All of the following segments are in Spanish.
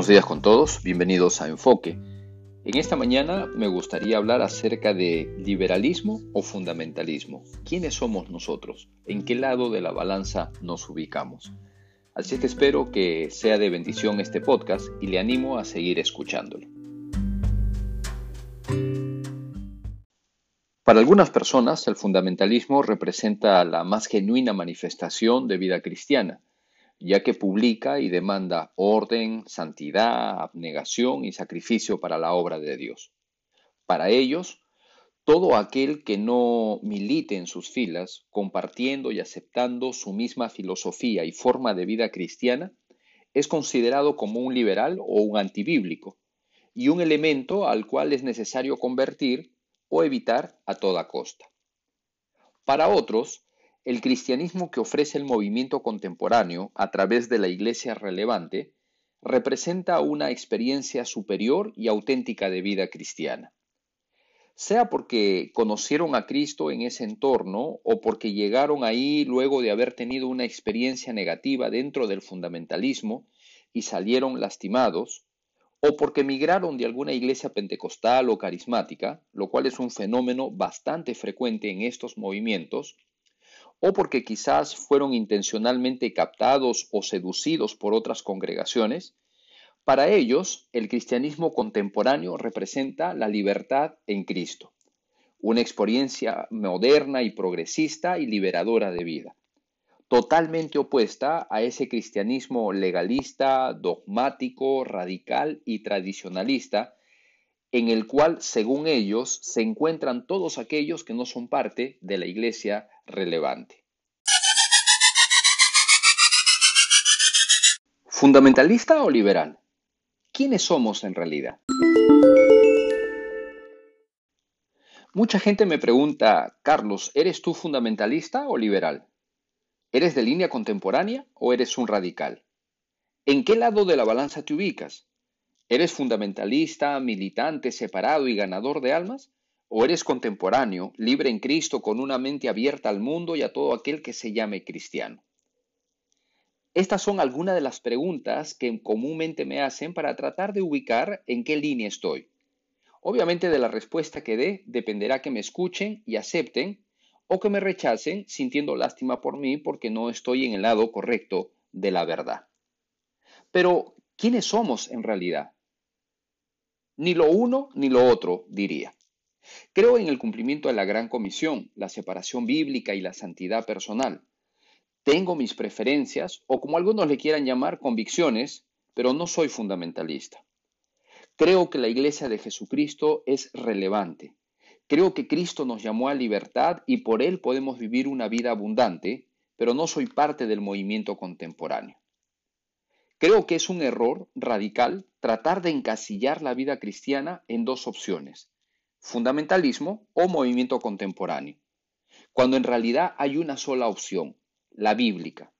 Buenos días con todos, bienvenidos a Enfoque. En esta mañana me gustaría hablar acerca de liberalismo o fundamentalismo. ¿Quiénes somos nosotros? ¿En qué lado de la balanza nos ubicamos? Así que espero que sea de bendición este podcast y le animo a seguir escuchándolo. Para algunas personas el fundamentalismo representa la más genuina manifestación de vida cristiana ya que publica y demanda orden, santidad, abnegación y sacrificio para la obra de Dios. Para ellos, todo aquel que no milite en sus filas, compartiendo y aceptando su misma filosofía y forma de vida cristiana, es considerado como un liberal o un antibíblico, y un elemento al cual es necesario convertir o evitar a toda costa. Para otros, el cristianismo que ofrece el movimiento contemporáneo a través de la Iglesia relevante representa una experiencia superior y auténtica de vida cristiana. Sea porque conocieron a Cristo en ese entorno o porque llegaron ahí luego de haber tenido una experiencia negativa dentro del fundamentalismo y salieron lastimados, o porque migraron de alguna iglesia pentecostal o carismática, lo cual es un fenómeno bastante frecuente en estos movimientos, o porque quizás fueron intencionalmente captados o seducidos por otras congregaciones, para ellos el cristianismo contemporáneo representa la libertad en Cristo, una experiencia moderna y progresista y liberadora de vida, totalmente opuesta a ese cristianismo legalista, dogmático, radical y tradicionalista, en el cual, según ellos, se encuentran todos aquellos que no son parte de la iglesia relevante. ¿Fundamentalista o liberal? ¿Quiénes somos en realidad? Mucha gente me pregunta, Carlos, ¿eres tú fundamentalista o liberal? ¿Eres de línea contemporánea o eres un radical? ¿En qué lado de la balanza te ubicas? ¿Eres fundamentalista, militante, separado y ganador de almas? ¿O eres contemporáneo, libre en Cristo, con una mente abierta al mundo y a todo aquel que se llame cristiano? Estas son algunas de las preguntas que comúnmente me hacen para tratar de ubicar en qué línea estoy. Obviamente de la respuesta que dé dependerá que me escuchen y acepten o que me rechacen sintiendo lástima por mí porque no estoy en el lado correcto de la verdad. Pero, ¿quiénes somos en realidad? Ni lo uno ni lo otro, diría. Creo en el cumplimiento de la gran comisión, la separación bíblica y la santidad personal. Tengo mis preferencias, o como algunos le quieran llamar, convicciones, pero no soy fundamentalista. Creo que la iglesia de Jesucristo es relevante. Creo que Cristo nos llamó a libertad y por él podemos vivir una vida abundante, pero no soy parte del movimiento contemporáneo. Creo que es un error radical tratar de encasillar la vida cristiana en dos opciones, fundamentalismo o movimiento contemporáneo, cuando en realidad hay una sola opción, la bíblica.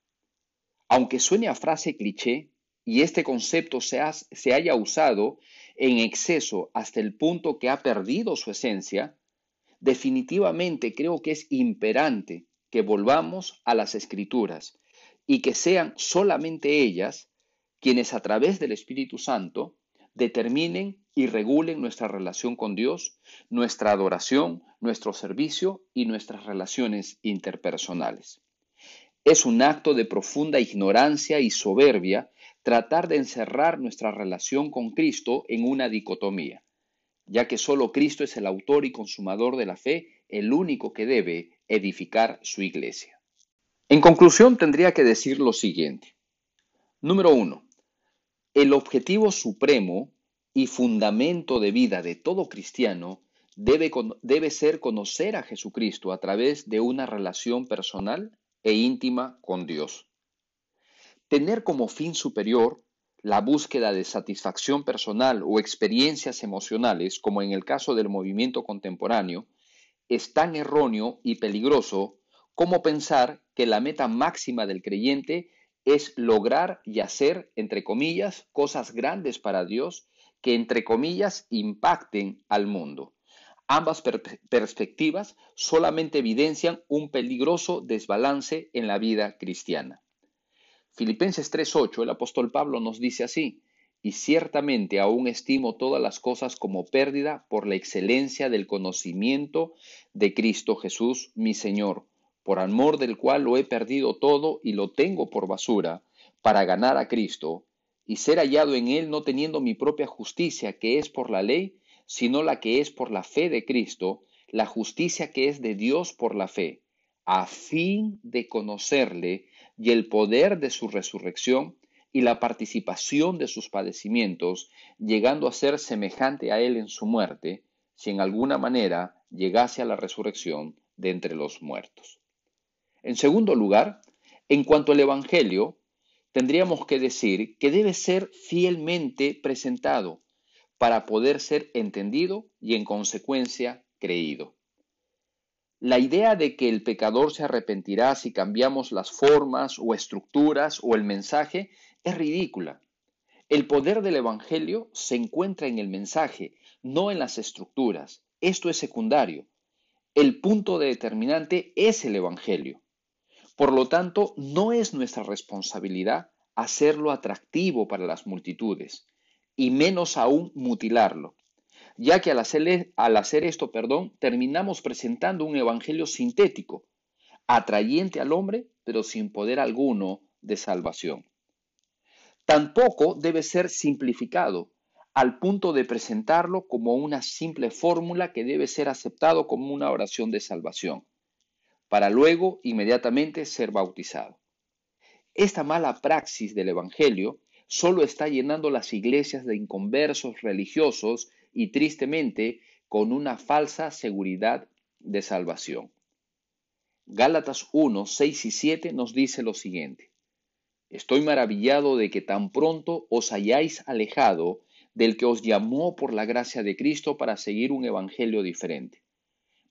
Aunque suene a frase cliché y este concepto se, se haya usado en exceso hasta el punto que ha perdido su esencia, definitivamente creo que es imperante que volvamos a las escrituras y que sean solamente ellas quienes a través del Espíritu Santo determinen y regulen nuestra relación con Dios, nuestra adoración, nuestro servicio y nuestras relaciones interpersonales. Es un acto de profunda ignorancia y soberbia tratar de encerrar nuestra relación con Cristo en una dicotomía, ya que solo Cristo es el autor y consumador de la fe, el único que debe edificar su iglesia. En conclusión, tendría que decir lo siguiente. Número uno, el objetivo supremo y fundamento de vida de todo cristiano debe, ser conocer a Jesucristo a través de una relación personal e íntima con Dios. Tener como fin superior la búsqueda de satisfacción personal o experiencias emocionales, como en el caso del movimiento contemporáneo, es tan erróneo y peligroso como pensar que la meta máxima del creyente es lograr y hacer, entre comillas, cosas grandes para Dios que, entre comillas, impacten al mundo. Ambas perspectivas solamente evidencian un peligroso desbalance en la vida cristiana. Filipenses 3:8, el apóstol Pablo nos dice así, y ciertamente aún estimo todas las cosas como pérdida por la excelencia del conocimiento de Cristo Jesús, mi Señor, por amor del cual lo he perdido todo y lo tengo por basura, para ganar a Cristo y ser hallado en él no teniendo mi propia justicia que es por la ley, sino la que es por la fe de Cristo, la justicia que es de Dios por la fe, a fin de conocerle y el poder de su resurrección y la participación de sus padecimientos, llegando a ser semejante a él en su muerte, si en alguna manera llegase a la resurrección de entre los muertos. En segundo lugar, en cuanto al Evangelio, tendríamos que decir que debe ser fielmente presentado para poder ser entendido y en consecuencia creído. La idea de que el pecador se arrepentirá si cambiamos las formas o estructuras o el mensaje es ridícula. El poder del Evangelio se encuentra en el mensaje, no en las estructuras. Esto es secundario. El punto determinante es el Evangelio. Por lo tanto, no es nuestra responsabilidad hacerlo atractivo para las multitudes, y menos aún mutilarlo, ya que al hacer, al hacer esto, perdón, terminamos presentando un evangelio sintético, atrayente al hombre, pero sin poder alguno de salvación. Tampoco debe ser simplificado al punto de presentarlo como una simple fórmula que debe ser aceptado como una oración de salvación, para luego inmediatamente ser bautizado. Esta mala praxis del Evangelio solo está llenando las iglesias de inconversos religiosos y tristemente con una falsa seguridad de salvación. Gálatas 1, 6 y 7 nos dice lo siguiente. Estoy maravillado de que tan pronto os hayáis alejado del que os llamó por la gracia de Cristo para seguir un evangelio diferente.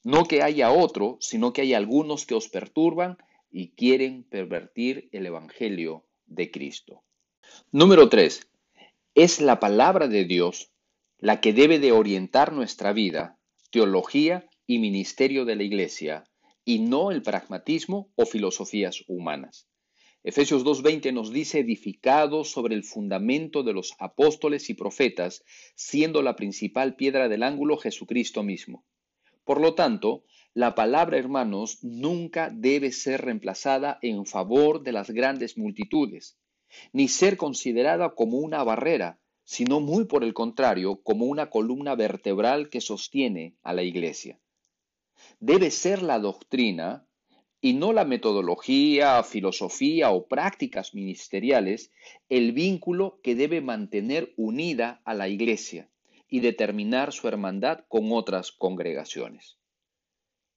No que haya otro, sino que hay algunos que os perturban y quieren pervertir el evangelio de Cristo. Número 3. Es la palabra de Dios la que debe de orientar nuestra vida, teología y ministerio de la Iglesia, y no el pragmatismo o filosofías humanas. Efesios 2.20 nos dice edificado sobre el fundamento de los apóstoles y profetas, siendo la principal piedra del ángulo Jesucristo mismo. Por lo tanto, la palabra, hermanos, nunca debe ser reemplazada en favor de las grandes multitudes, ni ser considerada como una barrera, sino muy por el contrario, como una columna vertebral que sostiene a la Iglesia. Debe ser la doctrina y no la metodología, filosofía o prácticas ministeriales el vínculo que debe mantener unida a la Iglesia y determinar su hermandad con otras congregaciones.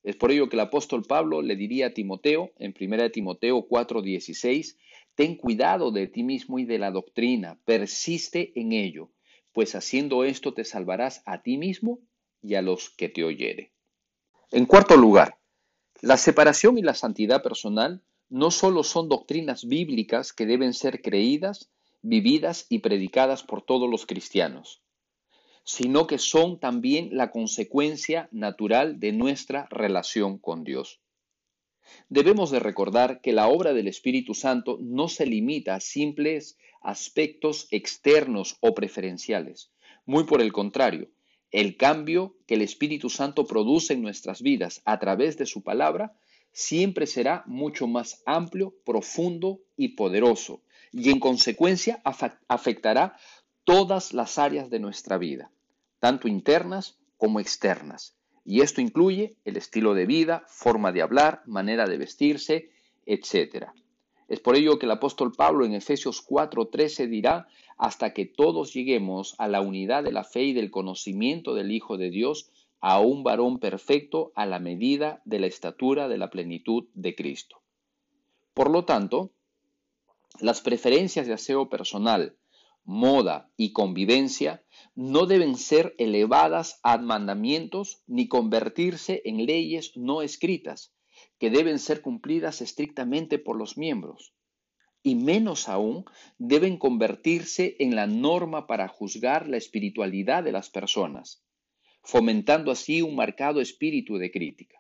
Es por ello que el apóstol Pablo le diría a Timoteo en 1 Timoteo 4:16, ten cuidado de ti mismo y de la doctrina, persiste en ello, pues haciendo esto te salvarás a ti mismo y a los que te oyere. En cuarto lugar, la separación y la santidad personal no solo son doctrinas bíblicas que deben ser creídas, vividas y predicadas por todos los cristianos, sino que son también la consecuencia natural de nuestra relación con Dios. Debemos de recordar que la obra del Espíritu Santo no se limita a simples aspectos externos o preferenciales. Muy por el contrario, el cambio que el Espíritu Santo produce en nuestras vidas a través de su palabra siempre será mucho más amplio, profundo y poderoso, y en consecuencia afectará todas las áreas de nuestra vida, tanto internas como externas. Y esto incluye el estilo de vida, forma de hablar, manera de vestirse, etc. Es por ello que el apóstol Pablo en Efesios 4:13 dirá, hasta que todos lleguemos a la unidad de la fe y del conocimiento del Hijo de Dios, a un varón perfecto a la medida de la estatura de la plenitud de Cristo. Por lo tanto, las preferencias de aseo personal, moda y convivencia no deben ser elevadas a mandamientos ni convertirse en leyes no escritas, que deben ser cumplidas estrictamente por los miembros, y menos aún deben convertirse en la norma para juzgar la espiritualidad de las personas, fomentando así un marcado espíritu de crítica.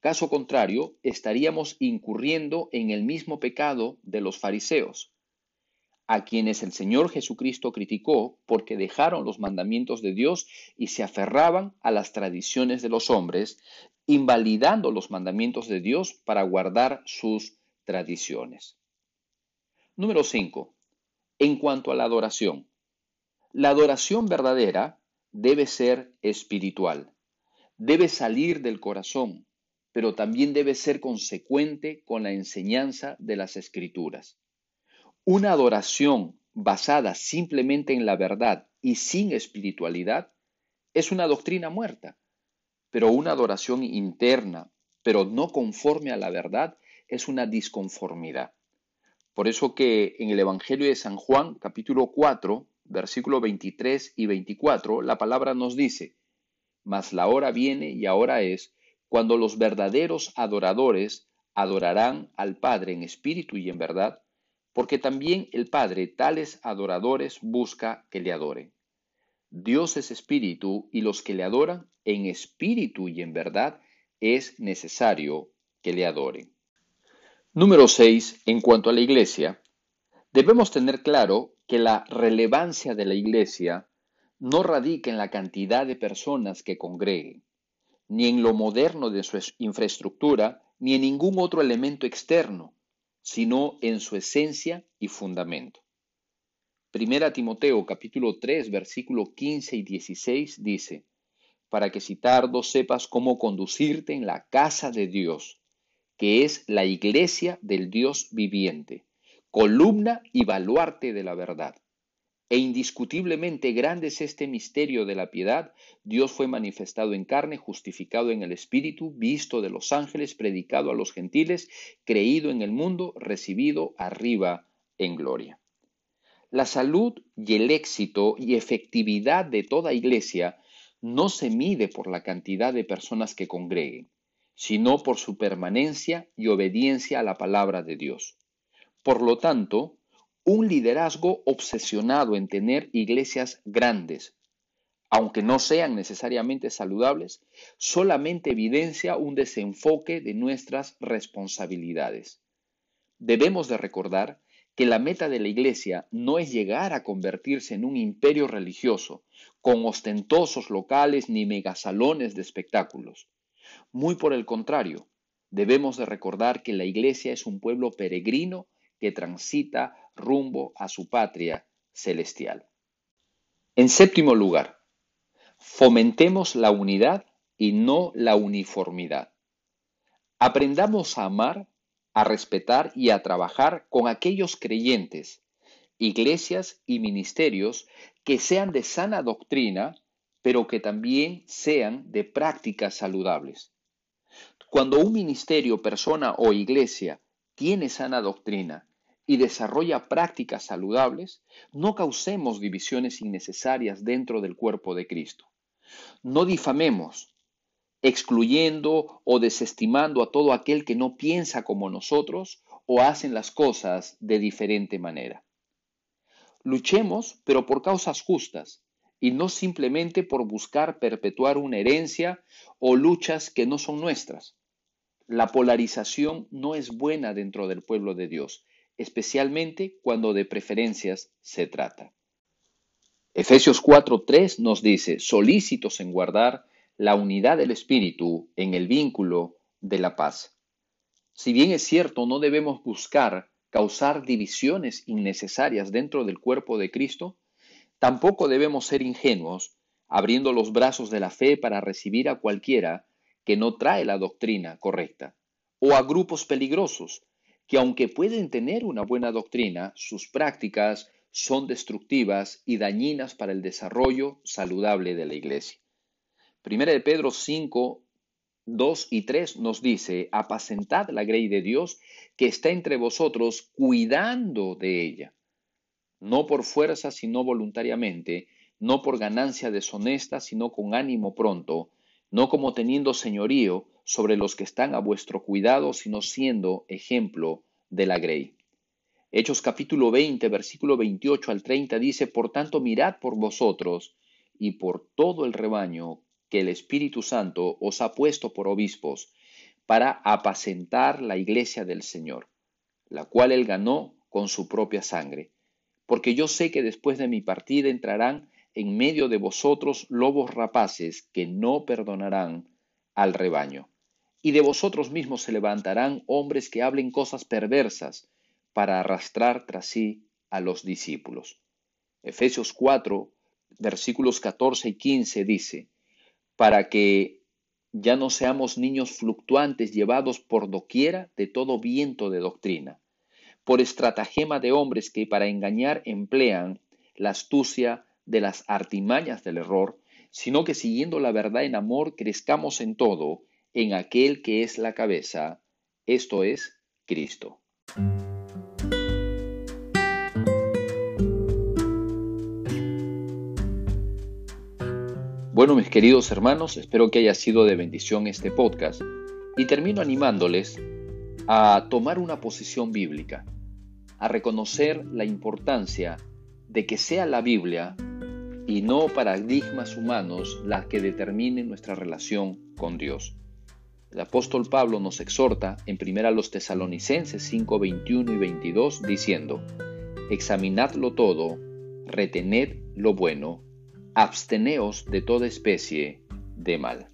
Caso contrario, estaríamos incurriendo en el mismo pecado de los fariseos, a quienes el Señor Jesucristo criticó porque dejaron los mandamientos de Dios y se aferraban a las tradiciones de los hombres, invalidando los mandamientos de Dios para guardar sus tradiciones. Número 5. En cuanto a la adoración. La adoración verdadera debe ser espiritual, debe salir del corazón, pero también debe ser consecuente con la enseñanza de las escrituras. Una adoración basada simplemente en la verdad y sin espiritualidad es una doctrina muerta, pero una adoración interna, pero no conforme a la verdad, es una disconformidad. Por eso que en el Evangelio de San Juan, capítulo 4, versículo 23 y 24, la palabra nos dice, mas la hora viene y ahora es cuando los verdaderos adoradores adorarán al Padre en espíritu y en verdad, porque también el Padre tales adoradores busca que le adoren. Dios es espíritu y los que le adoran en espíritu y en verdad es necesario que le adoren. Número 6. En cuanto a la iglesia, debemos tener claro que la relevancia de la iglesia no radica en la cantidad de personas que congreguen, ni en lo moderno de su infraestructura, ni en ningún otro elemento externo, sino en su esencia y fundamento. Primera Timoteo capítulo 3 versículo 15 y 16 dice, para que si tardo sepas cómo conducirte en la casa de Dios, que es la iglesia del Dios viviente, columna y baluarte de la verdad. E indiscutiblemente grande es este misterio de la piedad. Dios fue manifestado en carne, justificado en el Espíritu, visto de los ángeles, predicado a los gentiles, creído en el mundo, recibido arriba en gloria. La salud y el éxito y efectividad de toda iglesia no se mide por la cantidad de personas que congreguen, sino por su permanencia y obediencia a la palabra de Dios. Por lo tanto, un liderazgo obsesionado en tener iglesias grandes, aunque no sean necesariamente saludables, solamente evidencia un desenfoque de nuestras responsabilidades. Debemos de recordar que la meta de la iglesia no es llegar a convertirse en un imperio religioso, con ostentosos locales ni megasalones de espectáculos. Muy por el contrario, debemos de recordar que la iglesia es un pueblo peregrino que transita rumbo a su patria celestial. En séptimo lugar, fomentemos la unidad y no la uniformidad. Aprendamos a amar, a respetar y a trabajar con aquellos creyentes, iglesias y ministerios que sean de sana doctrina, pero que también sean de prácticas saludables. Cuando un ministerio, persona o iglesia tiene sana doctrina y desarrolla prácticas saludables, no causemos divisiones innecesarias dentro del cuerpo de Cristo. No difamemos, excluyendo o desestimando a todo aquel que no piensa como nosotros o hacen las cosas de diferente manera. Luchemos, pero por causas justas, y no simplemente por buscar perpetuar una herencia o luchas que no son nuestras. La polarización no es buena dentro del pueblo de Dios, especialmente cuando de preferencias se trata. Efesios 4:3 nos dice, solícitos en guardar la unidad del Espíritu en el vínculo de la paz. Si bien es cierto, no debemos buscar causar divisiones innecesarias dentro del cuerpo de Cristo, tampoco debemos ser ingenuos, abriendo los brazos de la fe para recibir a cualquiera que no trae la doctrina correcta, o a grupos peligrosos, que aunque pueden tener una buena doctrina, sus prácticas son destructivas y dañinas para el desarrollo saludable de la iglesia. Primera de Pedro 5, 2 y 3 nos dice, apacentad la grey de Dios que está entre vosotros, cuidando de ella, no por fuerza, sino voluntariamente, no por ganancia deshonesta, sino con ánimo pronto, no como teniendo señorío sobre los que están a vuestro cuidado, sino siendo ejemplo de la grey. Hechos capítulo 20, versículo 28 al 30 dice, Por tanto, mirad por vosotros y por todo el rebaño que el Espíritu Santo os ha puesto por obispos para apacentar la iglesia del Señor, la cual él ganó con su propia sangre. porque yo sé que después de mi partida entrarán en medio de vosotros lobos rapaces que no perdonarán al rebaño. Y de vosotros mismos se levantarán hombres que hablen cosas perversas para arrastrar tras sí a los discípulos. Efesios 4, versículos 14 y 15 dice, para que ya no seamos niños fluctuantes llevados por doquiera de todo viento de doctrina, por estratagema de hombres que para engañar emplean la astucia de las artimañas del error, sino que siguiendo la verdad en amor crezcamos en todo en aquel que es la cabeza, esto es Cristo. Bueno, mis queridos hermanos, espero que haya sido de bendición este podcast y termino animándoles a tomar una posición bíblica, a reconocer la importancia de que sea la Biblia y no paradigmas humanos las que determinen nuestra relación con Dios. El apóstol Pablo nos exhorta en 1 los Tesalonicenses 5, 21 y 22 diciendo, Examinadlo todo, retened lo bueno, absteneos de toda especie de mal.